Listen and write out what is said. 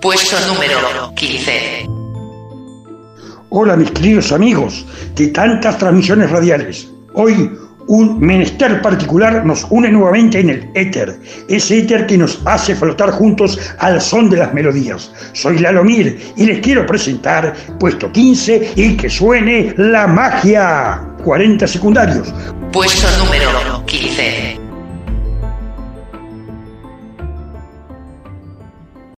Puesto número 15. Hola mis queridos amigos de tantas transmisiones radiales. Hoy un menester particular nos une nuevamente en el éter, ese éter que nos hace flotar juntos al son de las melodías. Soy Lalomir y les quiero presentar puesto 15 y que suene la magia. 40 secundarios. Puesto número 15.